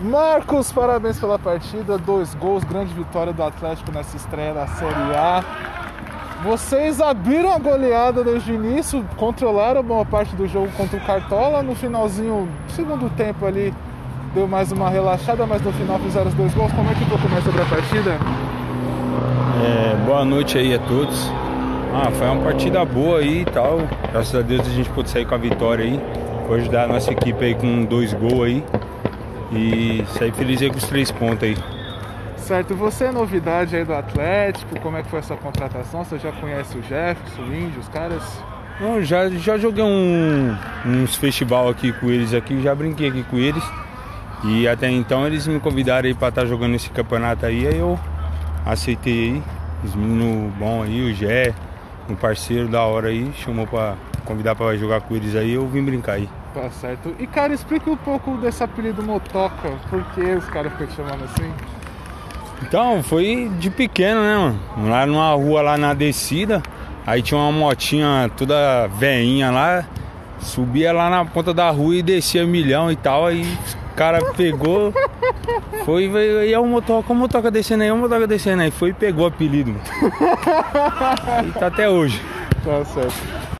Marcos, parabéns pela partida, dois gols, grande vitória do Atlético nessa estreia da Série A. Vocês abriram a goleada desde o início, controlaram boa parte do jogo contra o Cartola. No finalzinho, segundo tempo ali, deu mais uma relaxada, mas no final fizeram os dois gols. Como é que ficou mais sobre a partida? É, boa noite aí a todos. Ah, foi uma partida boa aí e tal. Graças a Deus a gente pôde sair com a vitória aí. Foi ajudar a nossa equipe aí com dois gols aí. E sair feliz aí com os três pontos aí. Certo, você é novidade aí do Atlético, como é que foi essa contratação? Você já conhece o Jefferson, o Índio, os caras? Não, já, já joguei um, uns festival aqui com eles aqui, já brinquei aqui com eles. E até então eles me convidaram aí para estar tá jogando esse campeonato aí, aí eu aceitei aí. Os meninos bons aí, o Gé, um parceiro da hora aí, chamou para convidar para jogar com eles aí, eu vim brincar aí. Tá certo. E cara, explica um pouco desse apelido Motoca, por que os caras ficam chamando assim? Então, foi de pequeno, né, mano? Lá numa rua lá na descida, aí tinha uma motinha toda veinha lá, subia lá na ponta da rua e descia milhão e tal, aí o cara pegou, foi, veio, aí é o motoca, o motoca descendo aí, o motoca descendo aí, foi e pegou o apelido. Mano. E tá até hoje. Tá certo.